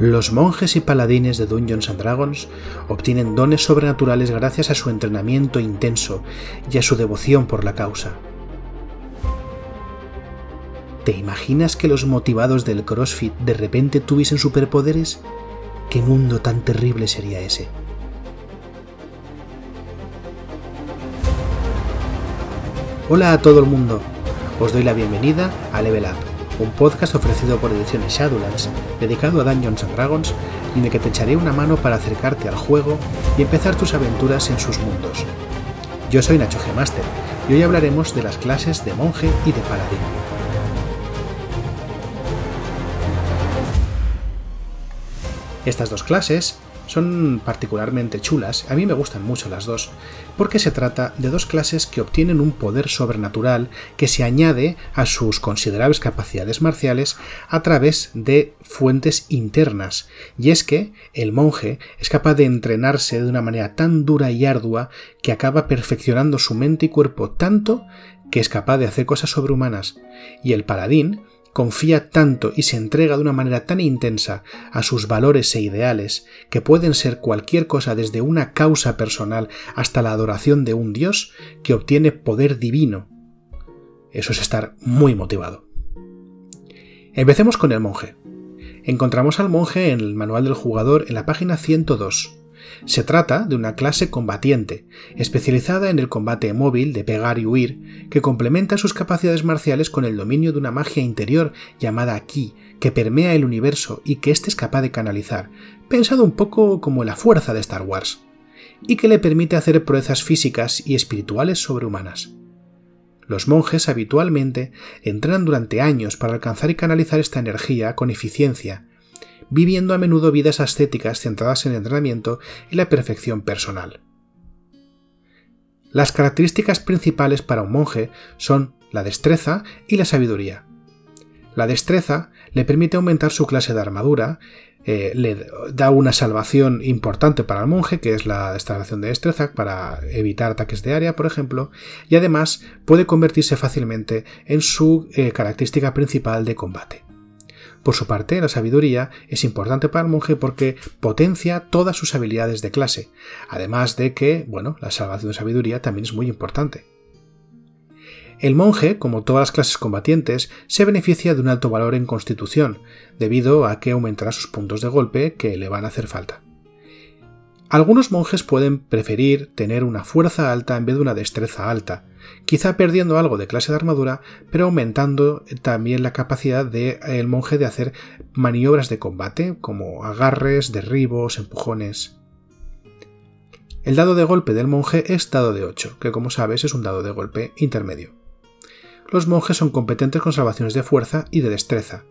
Los monjes y paladines de Dungeons and Dragons obtienen dones sobrenaturales gracias a su entrenamiento intenso y a su devoción por la causa. ¿Te imaginas que los motivados del CrossFit de repente tuviesen superpoderes? ¿Qué mundo tan terrible sería ese? Hola a todo el mundo, os doy la bienvenida a Level Up un podcast ofrecido por Ediciones Shadowlands, dedicado a Dungeons and Dragons, en el que te echaré una mano para acercarte al juego y empezar tus aventuras en sus mundos. Yo soy Nacho G. Master, y hoy hablaremos de las clases de monje y de paladín. Estas dos clases son particularmente chulas, a mí me gustan mucho las dos, porque se trata de dos clases que obtienen un poder sobrenatural que se añade a sus considerables capacidades marciales a través de fuentes internas, y es que el monje es capaz de entrenarse de una manera tan dura y ardua que acaba perfeccionando su mente y cuerpo tanto que es capaz de hacer cosas sobrehumanas, y el paladín confía tanto y se entrega de una manera tan intensa a sus valores e ideales, que pueden ser cualquier cosa desde una causa personal hasta la adoración de un dios, que obtiene poder divino. Eso es estar muy motivado. Empecemos con el monje. Encontramos al monje en el manual del jugador en la página 102. Se trata de una clase combatiente, especializada en el combate móvil de pegar y huir, que complementa sus capacidades marciales con el dominio de una magia interior llamada Ki, que permea el universo y que éste es capaz de canalizar, pensado un poco como la fuerza de Star Wars, y que le permite hacer proezas físicas y espirituales sobrehumanas. Los monjes habitualmente entrenan durante años para alcanzar y canalizar esta energía con eficiencia, viviendo a menudo vidas ascéticas centradas en el entrenamiento y la perfección personal. Las características principales para un monje son la destreza y la sabiduría. La destreza le permite aumentar su clase de armadura, eh, le da una salvación importante para el monje, que es la instalación de destreza para evitar ataques de área, por ejemplo, y además puede convertirse fácilmente en su eh, característica principal de combate. Por su parte, la sabiduría es importante para el monje porque potencia todas sus habilidades de clase, además de que, bueno, la salvación de sabiduría también es muy importante. El monje, como todas las clases combatientes, se beneficia de un alto valor en constitución, debido a que aumentará sus puntos de golpe que le van a hacer falta. Algunos monjes pueden preferir tener una fuerza alta en vez de una destreza alta, quizá perdiendo algo de clase de armadura, pero aumentando también la capacidad del monje de hacer maniobras de combate, como agarres, derribos, empujones. El dado de golpe del monje es dado de 8, que como sabes es un dado de golpe intermedio. Los monjes son competentes con salvaciones de fuerza y de destreza,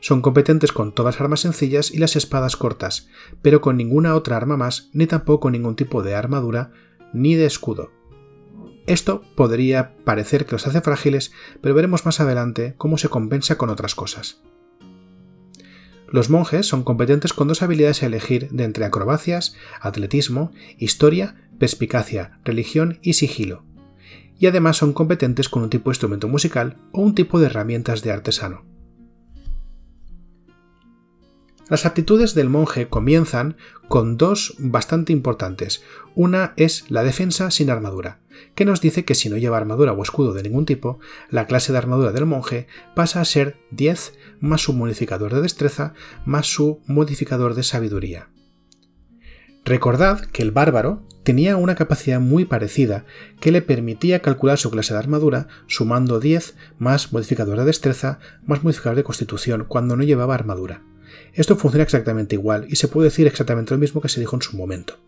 son competentes con todas armas sencillas y las espadas cortas, pero con ninguna otra arma más, ni tampoco ningún tipo de armadura ni de escudo. Esto podría parecer que los hace frágiles, pero veremos más adelante cómo se compensa con otras cosas. Los monjes son competentes con dos habilidades a elegir de entre acrobacias, atletismo, historia, perspicacia, religión y sigilo. Y además son competentes con un tipo de instrumento musical o un tipo de herramientas de artesano. Las aptitudes del monje comienzan con dos bastante importantes. Una es la defensa sin armadura, que nos dice que si no lleva armadura o escudo de ningún tipo, la clase de armadura del monje pasa a ser 10 más su modificador de destreza más su modificador de sabiduría. Recordad que el bárbaro tenía una capacidad muy parecida que le permitía calcular su clase de armadura sumando 10 más modificador de destreza más modificador de constitución cuando no llevaba armadura. Esto funciona exactamente igual y se puede decir exactamente lo mismo que se dijo en su momento.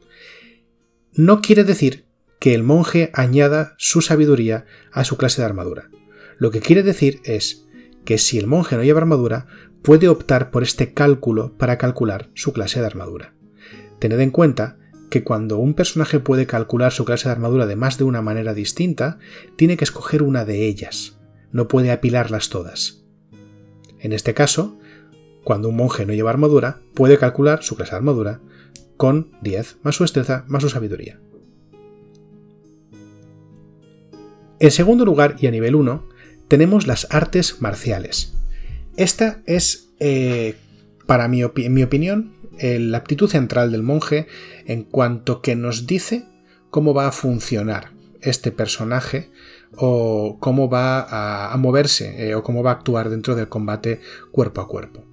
No quiere decir que el monje añada su sabiduría a su clase de armadura. Lo que quiere decir es que si el monje no lleva armadura, puede optar por este cálculo para calcular su clase de armadura. Tened en cuenta que cuando un personaje puede calcular su clase de armadura de más de una manera distinta, tiene que escoger una de ellas, no puede apilarlas todas. En este caso, cuando un monje no lleva armadura, puede calcular su clase de armadura con 10 más su destreza más su sabiduría. En segundo lugar, y a nivel 1, tenemos las artes marciales. Esta es eh, Para mi, mi opinión, la aptitud central del monje en cuanto que nos dice cómo va a funcionar este personaje o cómo va a, moverse eh, o cómo va a actuar dentro del combate cuerpo a cuerpo.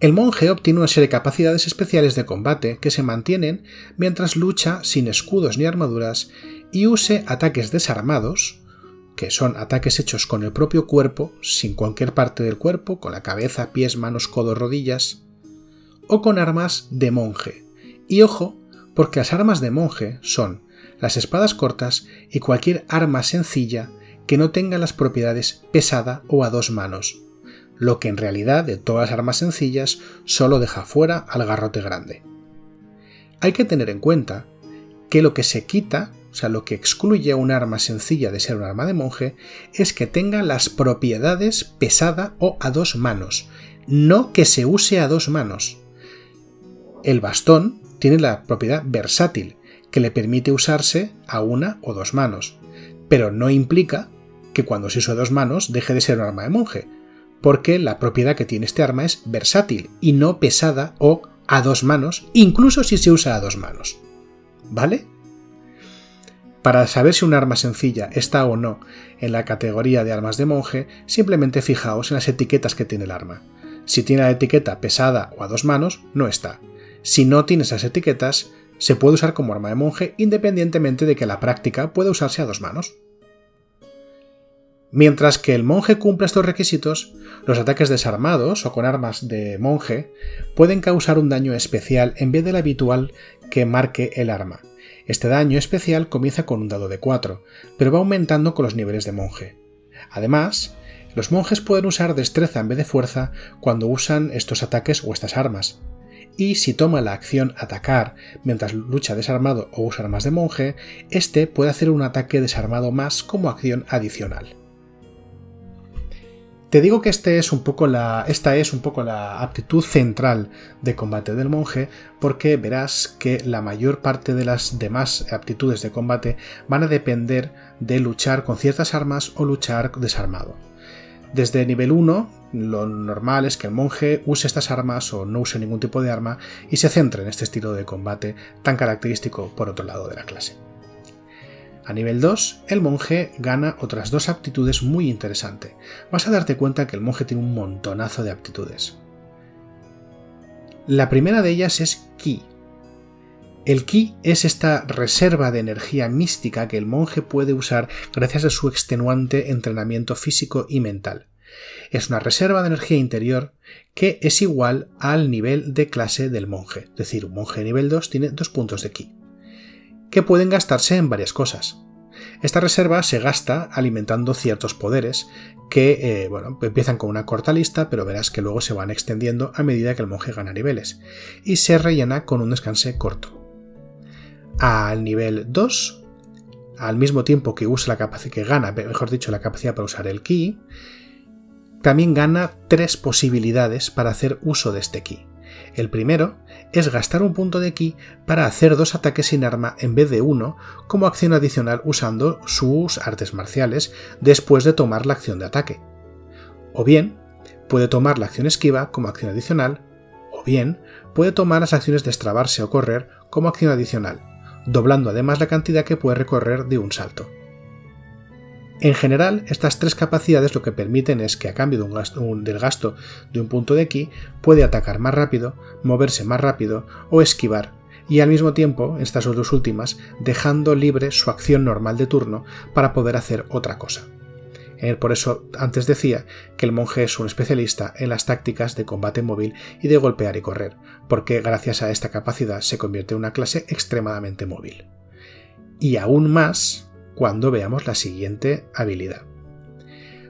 El monje obtiene una serie de capacidades especiales de combate que se mantienen mientras lucha sin escudos ni armaduras y use ataques desarmados, que son ataques hechos con el propio cuerpo, sin cualquier parte del cuerpo, con la cabeza, pies, manos, codos, rodillas, o con armas de monje. Y ojo, porque las armas de monje son las espadas cortas y cualquier arma sencilla que no tenga las propiedades pesada o a dos manos, lo que en realidad de todas las armas sencillas solo deja fuera al garrote grande. Hay que tener en cuenta que lo que se quita, o sea, lo que excluye a un arma sencilla de ser un arma de monje, es que tenga las propiedades pesada o a dos manos, no que se use a dos manos. El bastón tiene la propiedad versátil, que le permite usarse a una o dos manos, pero no implica que cuando se usa a dos manos deje de ser un arma de monje, porque la propiedad que tiene este arma es versátil y no pesada o a dos manos, incluso si se usa a dos manos. ¿Vale? Para saber si un arma sencilla está o no en la categoría de armas de monje, simplemente fijaos en las etiquetas que tiene el arma. Si tiene la etiqueta pesada o a dos manos, no está. Si no tiene esas etiquetas, se puede usar como arma de monje independientemente de que la práctica pueda usarse a dos manos. Mientras que el monje cumpla estos requisitos, los ataques desarmados o con armas de monje pueden causar un daño especial en vez del habitual que marque el arma. Este daño especial comienza con un dado de 4, pero va aumentando con los niveles de monje. Además, los monjes pueden usar destreza en vez de fuerza cuando usan estos ataques o estas armas. Y si toma la acción atacar mientras lucha desarmado o usa armas de monje, este puede hacer un ataque desarmado más como acción adicional. Te digo que este es un poco la, esta es un poco la aptitud central de combate del monje, porque verás que la mayor parte de las demás aptitudes de combate van a depender de luchar con ciertas armas o luchar desarmado. Desde nivel 1, lo normal es que el monje use estas armas o no use ningún tipo de arma y se centre en este estilo de combate tan característico por otro lado de la clase. A nivel 2, el monje gana otras dos aptitudes muy interesantes. Vas a darte cuenta que el monje tiene un montonazo de aptitudes. La primera de ellas es Ki. El Ki es esta reserva de energía mística que el monje puede usar gracias a su extenuante entrenamiento físico y mental. Es una reserva de energía interior que es igual al nivel de clase del monje, es decir, un monje nivel 2 tiene dos puntos de Ki que pueden gastarse en varias cosas. Esta reserva se gasta alimentando ciertos poderes que eh, bueno, empiezan con una corta lista, pero verás que luego se van extendiendo a medida que el monje gana niveles, y se rellena con un descanse corto. Al nivel 2, al mismo tiempo que usa la capacidad que gana, mejor dicho, la capacidad para usar el ki, también gana tres posibilidades para hacer uso de este ki. El primero es gastar un punto de ki para hacer dos ataques sin arma en vez de uno como acción adicional usando sus artes marciales después de tomar la acción de ataque. O bien, puede tomar la acción esquiva como acción adicional, o bien, puede tomar las acciones de extrabarse o correr como acción adicional, doblando además la cantidad que puede recorrer de un salto. En general, estas tres capacidades lo que permiten es que a cambio del gasto de un punto de ki puede atacar más rápido, moverse más rápido o esquivar, y al mismo tiempo, estas dos últimas, dejando libre su acción normal de turno para poder hacer otra cosa. Eh, por eso antes decía que el monje es un especialista en las tácticas de combate móvil y de golpear y correr, porque gracias a esta capacidad se convierte en una clase extremadamente móvil. Y aún más, cuando veamos la siguiente habilidad.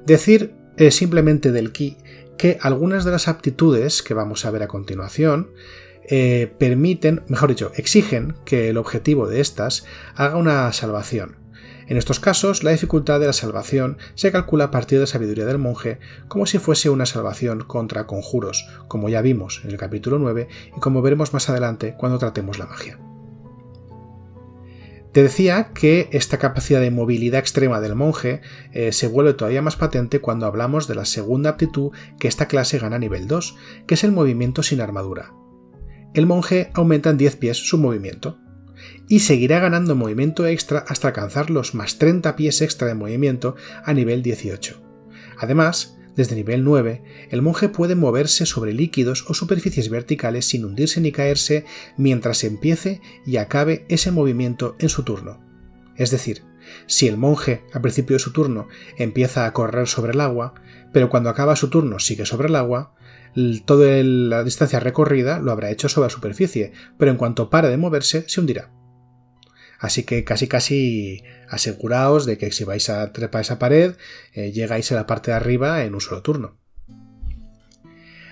Decir eh, simplemente del ki que algunas de las aptitudes que vamos a ver a continuación eh, permiten, mejor dicho, exigen que el objetivo de estas haga una salvación. En estos casos, la dificultad de la salvación se calcula a partir de la sabiduría del monje como si fuese una salvación contra conjuros, como ya vimos en el capítulo 9 y como veremos más adelante cuando tratemos la magia. Te decía que esta capacidad de movilidad extrema del monje eh, se vuelve todavía más patente cuando hablamos de la segunda aptitud que esta clase gana a nivel 2, que es el movimiento sin armadura. El monje aumenta en 10 pies su movimiento y seguirá ganando movimiento extra hasta alcanzar los más 30 pies extra de movimiento a nivel 18. Además, desde nivel 9, el monje puede moverse sobre líquidos o superficies verticales sin hundirse ni caerse mientras empiece y acabe ese movimiento en su turno. Es decir, si el monje al principio de su turno empieza a correr sobre el agua, pero cuando acaba su turno sigue sobre el agua, toda la distancia recorrida lo habrá hecho sobre la superficie, pero en cuanto pare de moverse se hundirá. Así que casi casi aseguraos de que si vais a trepar esa pared, eh, llegáis a la parte de arriba en un solo turno.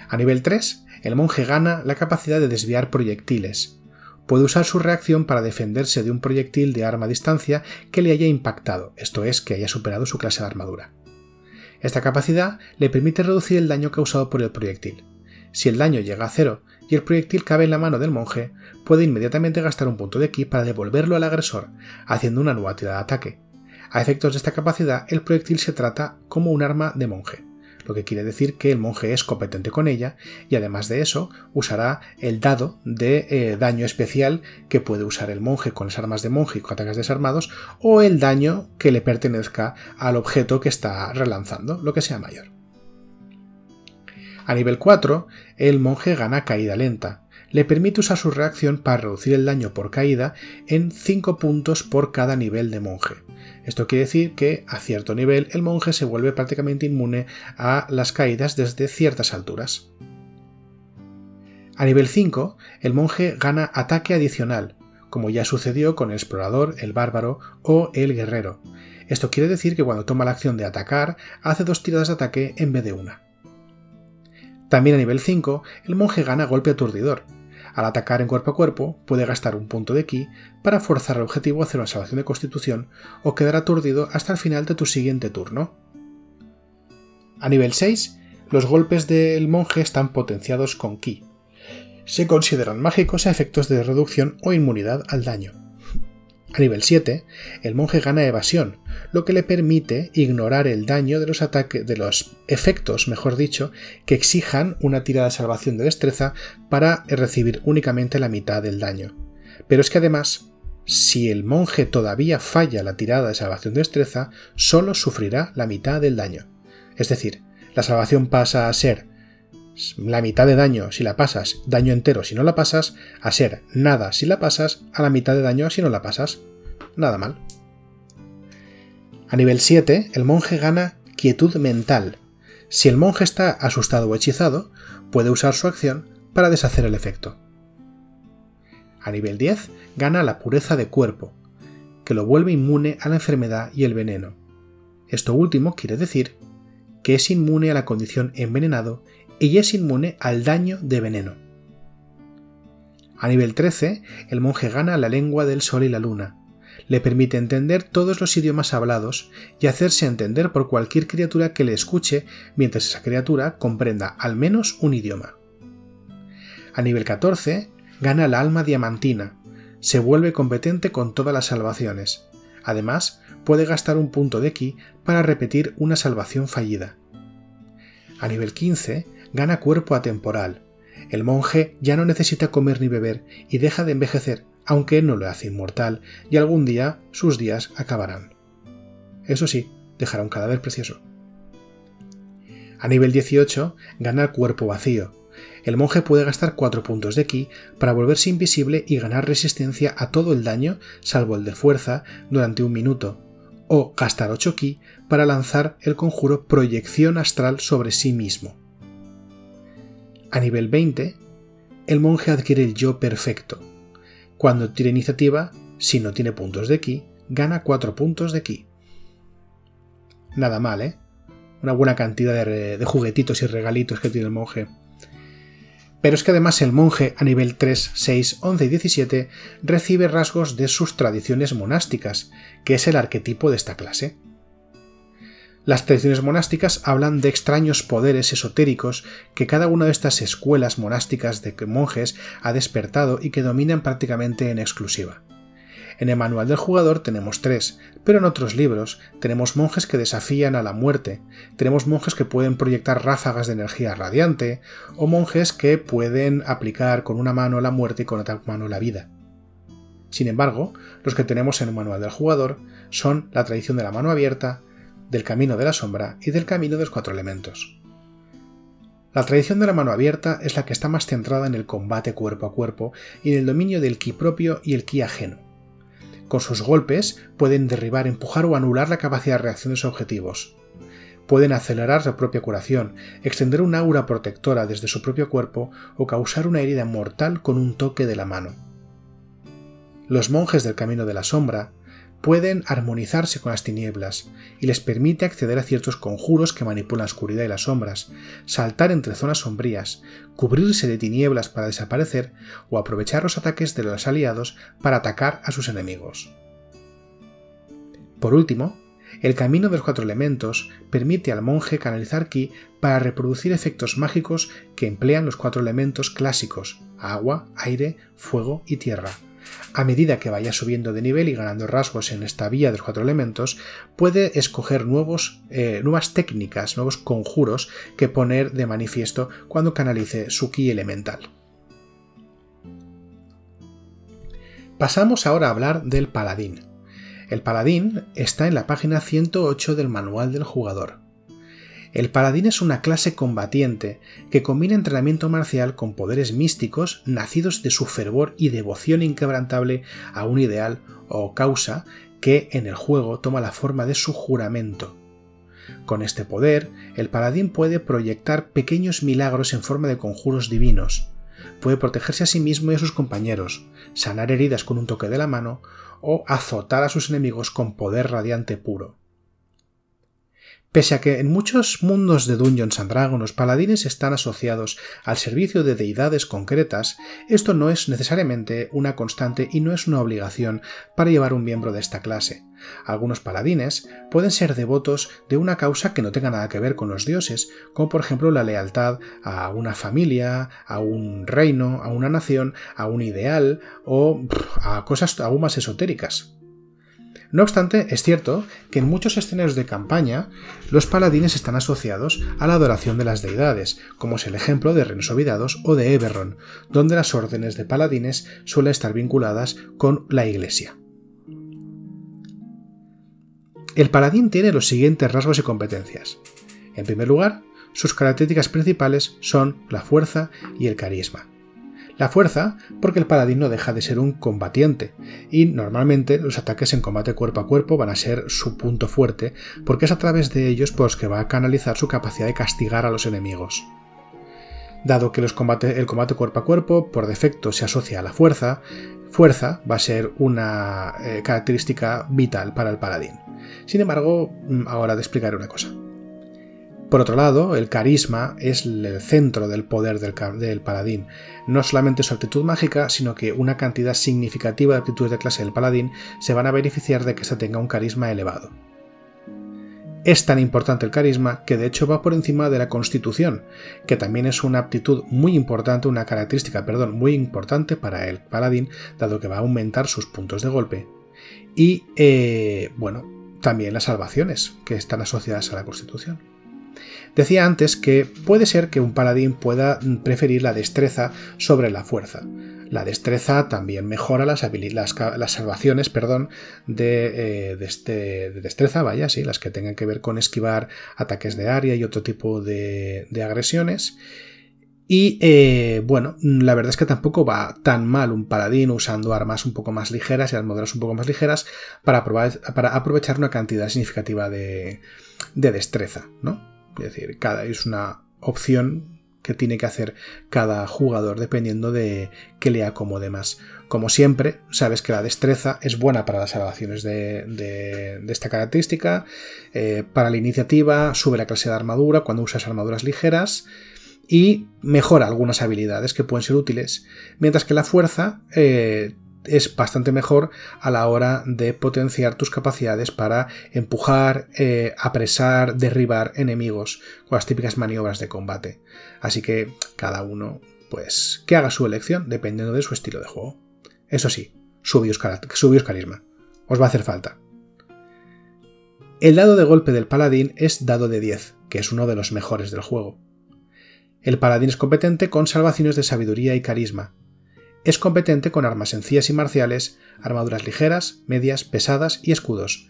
A nivel 3, el monje gana la capacidad de desviar proyectiles. Puede usar su reacción para defenderse de un proyectil de arma a distancia que le haya impactado, esto es, que haya superado su clase de armadura. Esta capacidad le permite reducir el daño causado por el proyectil. Si el daño llega a cero y el proyectil cabe en la mano del monje, puede inmediatamente gastar un punto de ki para devolverlo al agresor, haciendo una nueva tirada de ataque. A efectos de esta capacidad, el proyectil se trata como un arma de monje, lo que quiere decir que el monje es competente con ella y además de eso usará el dado de eh, daño especial que puede usar el monje con las armas de monje y con ataques desarmados o el daño que le pertenezca al objeto que está relanzando, lo que sea mayor. A nivel 4, el monje gana caída lenta. Le permite usar su reacción para reducir el daño por caída en 5 puntos por cada nivel de monje. Esto quiere decir que a cierto nivel el monje se vuelve prácticamente inmune a las caídas desde ciertas alturas. A nivel 5, el monje gana ataque adicional, como ya sucedió con el explorador, el bárbaro o el guerrero. Esto quiere decir que cuando toma la acción de atacar, hace dos tiradas de ataque en vez de una. También a nivel 5, el monje gana golpe aturdidor. Al atacar en cuerpo a cuerpo, puede gastar un punto de ki para forzar al objetivo a hacer una salvación de constitución o quedar aturdido hasta el final de tu siguiente turno. A nivel 6, los golpes del monje están potenciados con ki. Se consideran mágicos a efectos de reducción o inmunidad al daño. A nivel 7, el monje gana evasión, lo que le permite ignorar el daño de los ataques, de los efectos, mejor dicho, que exijan una tirada de salvación de destreza para recibir únicamente la mitad del daño. Pero es que además, si el monje todavía falla la tirada de salvación de destreza, solo sufrirá la mitad del daño. Es decir, la salvación pasa a ser la mitad de daño si la pasas, daño entero si no la pasas, a ser nada si la pasas, a la mitad de daño si no la pasas. Nada mal. A nivel 7, el monje gana quietud mental. Si el monje está asustado o hechizado, puede usar su acción para deshacer el efecto. A nivel 10, gana la pureza de cuerpo, que lo vuelve inmune a la enfermedad y el veneno. Esto último quiere decir que es inmune a la condición envenenado y es inmune al daño de veneno. A nivel 13, el monje gana la lengua del sol y la luna. Le permite entender todos los idiomas hablados y hacerse entender por cualquier criatura que le escuche mientras esa criatura comprenda al menos un idioma. A nivel 14, gana la alma diamantina. Se vuelve competente con todas las salvaciones. Además, puede gastar un punto de ki para repetir una salvación fallida. A nivel 15, gana cuerpo atemporal. El monje ya no necesita comer ni beber y deja de envejecer, aunque no lo hace inmortal, y algún día sus días acabarán. Eso sí, dejará un cadáver precioso. A nivel 18, gana cuerpo vacío. El monje puede gastar 4 puntos de ki para volverse invisible y ganar resistencia a todo el daño, salvo el de fuerza, durante un minuto, o gastar 8 ki para lanzar el conjuro proyección astral sobre sí mismo. A nivel 20, el monje adquiere el yo perfecto. Cuando tira iniciativa, si no tiene puntos de ki, gana 4 puntos de ki. Nada mal, ¿eh? Una buena cantidad de, de, juguetitos y regalitos que tiene el monje. Pero es que además el monje a nivel 3, 6, 11 y 17 recibe rasgos de sus tradiciones monásticas, que es el arquetipo de esta clase. Las tradiciones monásticas hablan de extraños poderes esotéricos que cada una de estas escuelas monásticas de monjes ha despertado y que dominan prácticamente en exclusiva. En el manual del jugador tenemos tres, pero en otros libros tenemos monjes que desafían a la muerte, tenemos monjes que pueden proyectar ráfagas de energía radiante, o monjes que pueden aplicar con una mano la muerte y con otra mano la vida. Sin embargo, los que tenemos en el manual del jugador son la tradición de la mano abierta, del camino de la sombra y del camino de los cuatro elementos. La tradición de la mano abierta es la que está más centrada en el combate cuerpo a cuerpo y en el dominio del ki propio y el ki ajeno. Con sus golpes pueden derribar, empujar o anular la capacidad de reacción de sus objetivos. Pueden acelerar su propia curación, extender una aura protectora desde su propio cuerpo o causar una herida mortal con un toque de la mano. Los monjes del camino de la sombra pueden armonizarse con las tinieblas y les permite acceder a ciertos conjuros que manipulan la oscuridad y las sombras, saltar entre zonas sombrías, cubrirse de tinieblas para desaparecer o aprovechar los ataques de los aliados para atacar a sus enemigos. Por último, el camino de los cuatro elementos permite al monje canalizar ki para reproducir efectos mágicos que emplean los cuatro elementos clásicos agua, aire, fuego y tierra a medida que vaya subiendo de nivel y ganando rasgos en esta vía de los cuatro elementos, puede escoger nuevos, eh, nuevas técnicas, nuevos conjuros que poner de manifiesto cuando canalice su ki elemental. Pasamos ahora a hablar del paladín. El paladín está en la página 108 del manual del jugador. El paladín es una clase combatiente que combina entrenamiento marcial con poderes místicos nacidos de su fervor y devoción inquebrantable a un ideal o causa que en el juego toma la forma de su juramento. Con este poder, el paladín puede proyectar pequeños milagros en forma de conjuros divinos, puede protegerse a sí mismo y a sus compañeros, sanar heridas con un toque de la mano o azotar a sus enemigos con poder radiante puro. Pese a que en muchos mundos de Dungeons and Dragons los paladines están asociados al servicio de deidades concretas, esto no es necesariamente una constante y no es una obligación para llevar un miembro de esta clase. Algunos paladines pueden ser devotos de una causa que no tenga nada que ver con los dioses, como por ejemplo la lealtad a una familia, a un reino, a una nación, a un ideal o a cosas aún más esotéricas. No obstante, es cierto que en muchos escenarios de campaña los paladines están asociados a la adoración de las deidades, como es el ejemplo de Rennes o de Eberron, donde las órdenes de paladines suelen estar vinculadas con la iglesia. El paladín tiene los siguientes rasgos y competencias. En primer lugar, sus características principales son la fuerza y el carisma. La fuerza, porque el paladín no deja de ser un combatiente, y normalmente los ataques en combate cuerpo a cuerpo van a ser su punto fuerte, porque es a través de ellos por los que va a canalizar su capacidad de castigar a los enemigos. Dado que el combate cuerpo a cuerpo por defecto se asocia a la fuerza, fuerza va a ser una eh, característica vital para el paladín. Sin embargo, mm, ahora te explicaré una cosa. Por otro lado, el carisma es el centro del poder del, paladín. No solamente su actitud mágica, sino que una cantidad significativa de actitudes de clase del paladín se van a beneficiar de que éste tenga un carisma elevado. Es tan importante el carisma que de hecho va por encima de la constitución, que también es una aptitud muy importante, una característica, perdón, muy importante para el paladín, dado que va a aumentar sus puntos de golpe. Y, eh, bueno, también las salvaciones, que están asociadas a la constitución. Decía antes que puede ser que un paladín pueda preferir la destreza sobre la fuerza. La destreza también mejora las, las, salvaciones perdón, eh, de, destreza, vaya, sí, las que tengan que ver con esquivar ataques de área y otro tipo de, agresiones. Y eh, bueno, la verdad es que tampoco va tan mal un paladín usando armas un poco más ligeras y armaduras un poco más ligeras para, para aprovechar una cantidad significativa de, de destreza, ¿no? Es decir, cada es una opción que tiene que hacer cada jugador dependiendo de qué le acomode más. Como siempre, sabes que la destreza es buena para las salvaciones de, esta característica, eh, para la iniciativa sube la clase de armadura cuando usas armaduras ligeras y mejora algunas habilidades que pueden ser útiles, mientras que la fuerza eh, es bastante mejor a la hora de potenciar tus capacidades para empujar, eh, apresar, derribar enemigos con las típicas maniobras de combate. Así que cada uno, pues, que haga su elección dependiendo de su estilo de juego. Eso sí, subios carisma. Os va a hacer falta. El dado de golpe del paladín es dado de 10, que es uno de los mejores del juego. El paladín es competente con salvaciones de sabiduría y carisma. Es competente con armas sencillas y marciales, armaduras ligeras, medias, pesadas y escudos.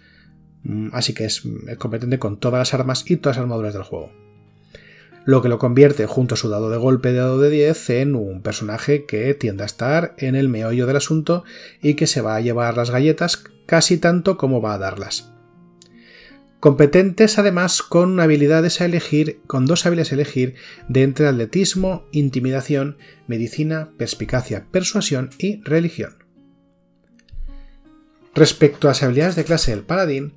Mm, así que es competente con todas las armas y todas las armaduras del juego. Lo que lo convierte, junto a su dado de golpe de dado de 10, en un personaje que tiende a estar en el meollo del asunto y que se va a llevar las galletas casi tanto como va a darlas. Competentes además con habilidades a elegir, con dos habilidades a elegir de entre atletismo, intimidación, medicina, perspicacia, persuasión y religión. Respecto a las habilidades de clase del paladín,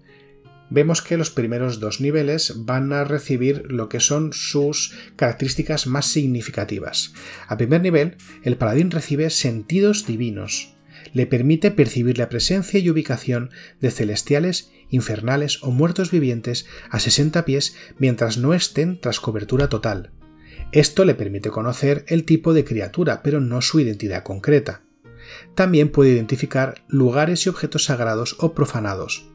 vemos que los primeros dos niveles van a recibir lo que son sus características más significativas. A primer nivel, el paladín recibe sentidos divinos, le permite percibir la presencia y ubicación de celestiales, infernales o muertos vivientes a 60 pies mientras no estén tras cobertura total. Esto le permite conocer el tipo de criatura, pero no su identidad concreta. También puede identificar lugares y objetos sagrados o profanados.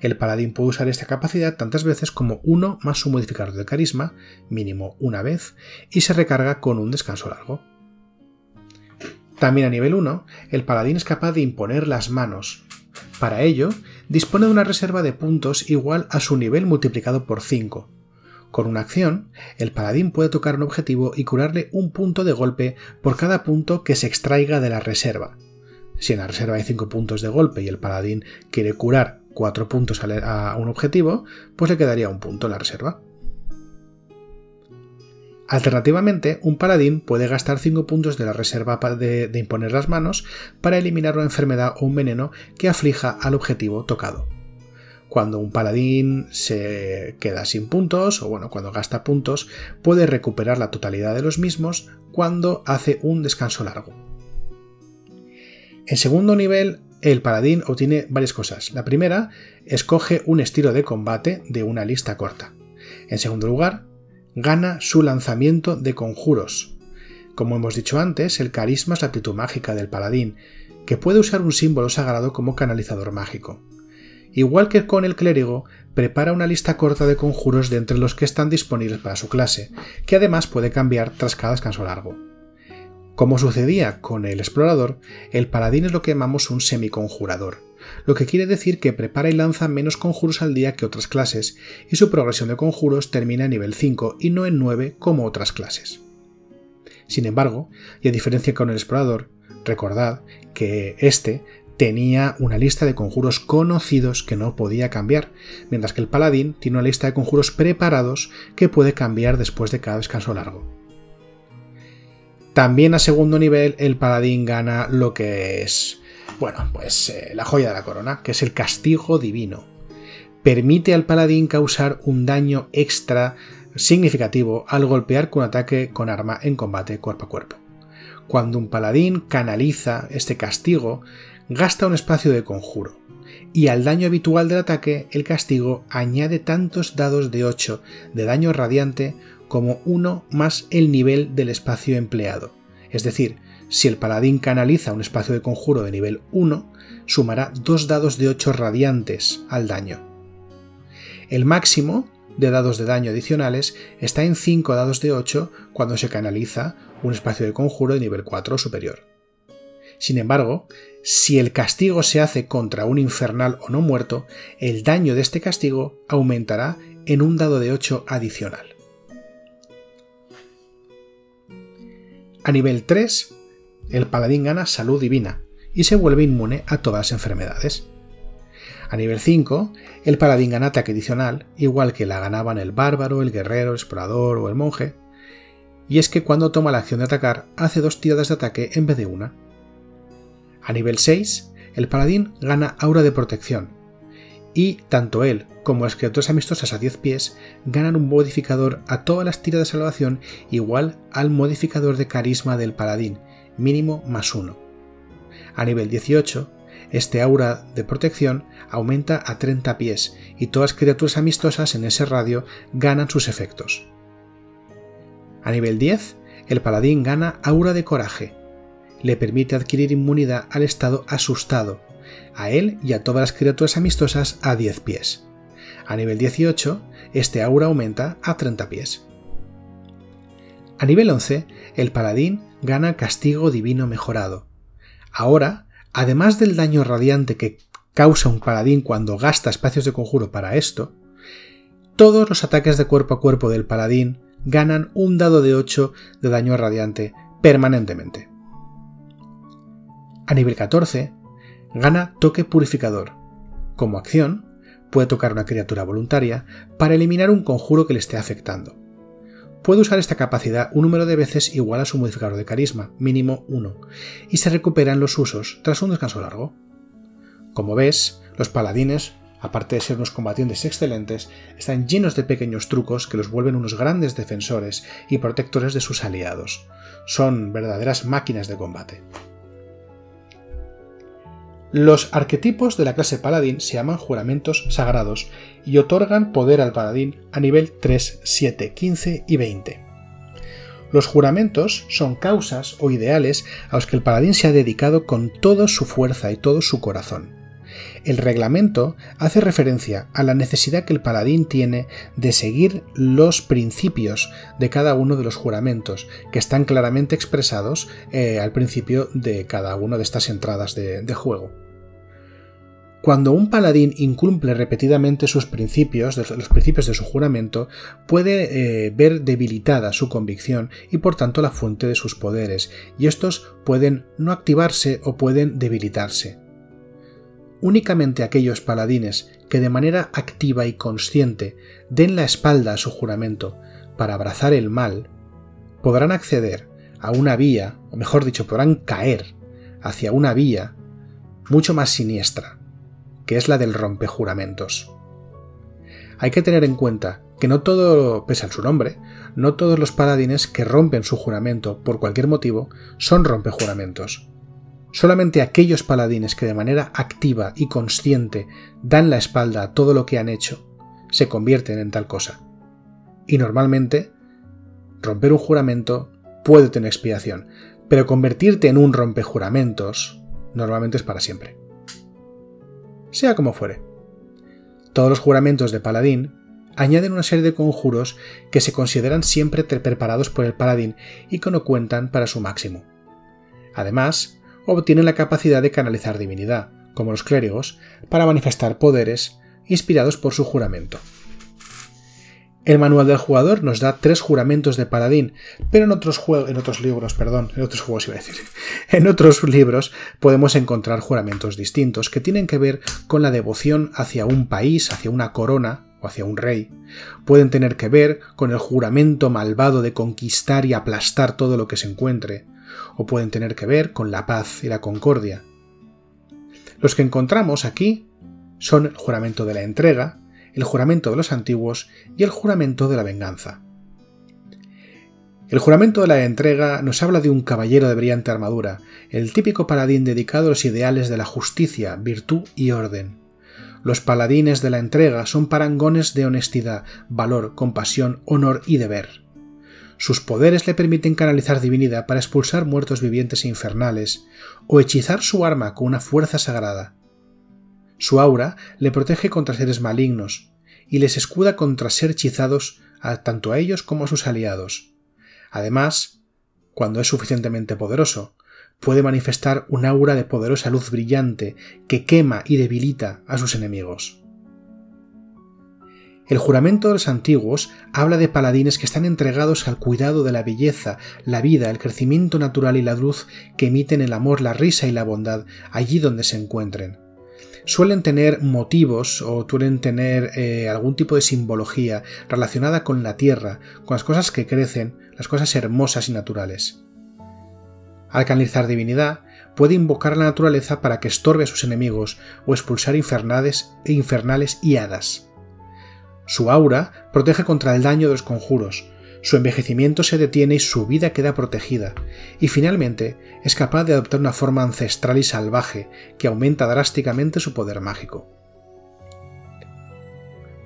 El paladín puede usar esta capacidad tantas veces como uno más su modificador de carisma, mínimo una vez, y se recarga con un descanso largo. También a nivel 1, el paladín es capaz de imponer las manos. Para ello, dispone de una reserva de puntos igual a su nivel multiplicado por 5. Con una acción, el paladín puede tocar un objetivo y curarle un punto de golpe por cada punto que se extraiga de la reserva. Si en la reserva hay 5 puntos de golpe y el paladín quiere curar 4 puntos a un objetivo, pues le quedaría un punto en la reserva. Alternativamente, un paladín puede gastar 5 puntos de la reserva de, imponer las manos para eliminar una enfermedad o un veneno que aflija al objetivo tocado. Cuando un paladín se queda sin puntos, o bueno, cuando gasta puntos, puede recuperar la totalidad de los mismos cuando hace un descanso largo. En segundo nivel, el paladín obtiene varias cosas. La primera, escoge un estilo de combate de una lista corta. En segundo lugar, gana su lanzamiento de conjuros. Como hemos dicho antes, el carisma es la actitud mágica del paladín, que puede usar un símbolo sagrado como canalizador mágico. Igual que con el clérigo, prepara una lista corta de conjuros de entre los que están disponibles para su clase, que además puede cambiar tras cada descanso largo. Como sucedía con el explorador, el paladín es lo que llamamos un semiconjurador, lo que quiere decir que prepara y lanza menos conjuros al día que otras clases, y su progresión de conjuros termina en nivel 5 y no en 9 como otras clases. Sin embargo, y a diferencia con el explorador, recordad que este tenía una lista de conjuros conocidos que no podía cambiar, mientras que el paladín tiene una lista de conjuros preparados que puede cambiar después de cada descanso largo. También a segundo nivel el paladín gana lo que es bueno, pues eh, la joya de la corona, que es el castigo divino. Permite al paladín causar un daño extra significativo al golpear con ataque con arma en combate cuerpo a cuerpo. Cuando un paladín canaliza este castigo, gasta un espacio de conjuro, y al daño habitual del ataque, el castigo añade tantos dados de 8 de daño radiante como uno más el nivel del espacio empleado. Es decir, si el paladín canaliza un espacio de conjuro de nivel 1, sumará dos dados de 8 radiantes al daño. El máximo de dados de daño adicionales está en 5 dados de 8 cuando se canaliza un espacio de conjuro de nivel 4 o superior. Sin embargo, si el castigo se hace contra un infernal o no muerto, el daño de este castigo aumentará en un dado de 8 adicional. A nivel 3, el paladín gana salud divina y se vuelve inmune a todas las enfermedades. A nivel 5, el paladín gana ataque adicional, igual que la ganaban el bárbaro, el guerrero, el explorador o el monje, y es que cuando toma la acción de atacar hace dos tiradas de ataque en vez de una. A nivel 6, el paladín gana aura de protección, y tanto él como las criaturas amistosas a 10 pies ganan un modificador a todas las tiradas de salvación igual al modificador de carisma del paladín, mínimo más 1. A nivel 18, este aura de protección aumenta a 30 pies y todas criaturas amistosas en ese radio ganan sus efectos. A nivel 10, el paladín gana aura de coraje le permite adquirir inmunidad al estado asustado, a él y a todas las criaturas amistosas a 10 pies. A nivel 18, este aura aumenta a 30 pies. A nivel 11, el paladín gana castigo divino mejorado. Ahora, además del daño radiante que causa un paladín cuando gasta espacios de conjuro para esto, todos los ataques de cuerpo a cuerpo del paladín ganan un dado de 8 de daño radiante permanentemente. A nivel 14, gana toque purificador. Como acción, puede tocar una criatura voluntaria para eliminar un conjuro que le esté afectando. Puede usar esta capacidad un número de veces igual a su modificador de carisma, mínimo 1, y se recuperan los usos tras un descanso largo. Como ves, los paladines, aparte de ser unos combatientes excelentes, están llenos de pequeños trucos que los vuelven unos grandes defensores y protectores de sus aliados. Son verdaderas máquinas de combate. Los arquetipos de la clase paladín se llaman juramentos sagrados y otorgan poder al paladín a nivel 3, 7, 15 y 20. Los juramentos son causas o ideales a los que el paladín se ha dedicado con toda su fuerza y todo su corazón. El reglamento hace referencia a la necesidad que el paladín tiene de seguir los principios de cada uno de los juramentos, que están claramente expresados eh, al principio de cada una de estas entradas de, juego. Cuando un paladín incumple repetidamente sus principios, los principios de su juramento, puede eh, ver debilitada su convicción y por tanto la fuente de sus poderes, y estos pueden no activarse o pueden debilitarse. Únicamente aquellos paladines que de manera activa y consciente den la espalda a su juramento para abrazar el mal, podrán acceder a una vía, o mejor dicho, podrán caer hacia una vía mucho más siniestra, que es la del rompejuramentos. Hay que tener en cuenta que no todo, pese a su nombre, no todos los paladines que rompen su juramento por cualquier motivo son rompejuramentos. Solamente aquellos paladines que de manera activa y consciente dan la espalda a todo lo que han hecho, se convierten en tal cosa. Y normalmente, romper un juramento puede tener expiación, pero convertirte en un rompejuramentos normalmente es para siempre. Sea como fuere. Todos los juramentos de paladín añaden una serie de conjuros que se consideran siempre preparados por el paladín y que no cuentan para su máximo. Además, obtienen la capacidad de canalizar divinidad, como los clérigos, para manifestar poderes inspirados por su juramento. El manual del jugador nos da tres juramentos de paladín, pero en otros, en otros libros, perdón, en otros juegos iba a decir, en otros libros podemos encontrar juramentos distintos que tienen que ver con la devoción hacia un país, hacia una corona o hacia un rey. Pueden tener que ver con el juramento malvado de conquistar y aplastar todo lo que se encuentre, o pueden tener que ver con la paz y la concordia. Los que encontramos aquí son el juramento de la entrega, el juramento de los antiguos y el juramento de la venganza. El juramento de la entrega nos habla de un caballero de brillante armadura, el típico paladín dedicado a los ideales de la justicia, virtud y orden. Los paladines de la entrega son parangones de honestidad, valor, compasión, honor y deber. Sus poderes le permiten canalizar divinidad para expulsar muertos vivientes e infernales, o hechizar su arma con una fuerza sagrada. Su aura le protege contra seres malignos, y les escuda contra ser hechizados tanto a ellos como a sus aliados. Además, cuando es suficientemente poderoso, puede manifestar un aura de poderosa luz brillante que quema y debilita a sus enemigos. El juramento de los antiguos habla de paladines que están entregados al cuidado de la belleza, la vida, el crecimiento natural y la luz que emiten el amor, la risa y la bondad allí donde se encuentren. Suelen tener motivos o suelen tener eh, algún tipo de simbología relacionada con la tierra, con las cosas que crecen, las cosas hermosas y naturales. Al canalizar divinidad, puede invocar la naturaleza para que estorbe a sus enemigos o expulsar infernales, infernales y hadas. Su aura protege contra el daño de los conjuros, su envejecimiento se detiene y su vida queda protegida, y finalmente es capaz de adoptar una forma ancestral y salvaje que aumenta drásticamente su poder mágico.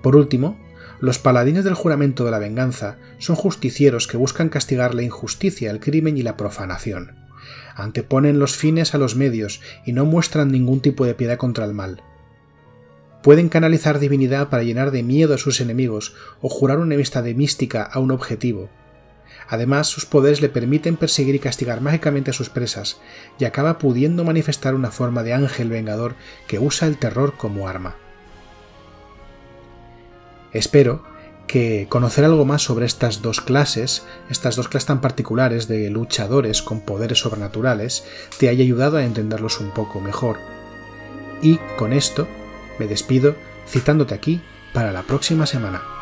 Por último, los paladines del juramento de la venganza son justicieros que buscan castigar la injusticia, el crimen y la profanación. anteponen los fines a los medios y no muestran ningún tipo de piedad contra el mal. Pueden canalizar divinidad para llenar de miedo a sus enemigos o jurar una amistad de mística a un objetivo. Además, sus poderes le permiten perseguir y castigar mágicamente a sus presas, y acaba pudiendo manifestar una forma de ángel vengador que usa el terror como arma. Espero que conocer algo más sobre estas dos clases, estas dos clases tan particulares de luchadores con poderes sobrenaturales, te haya ayudado a entenderlos un poco mejor. Y con esto me despido citándote aquí para la próxima semana.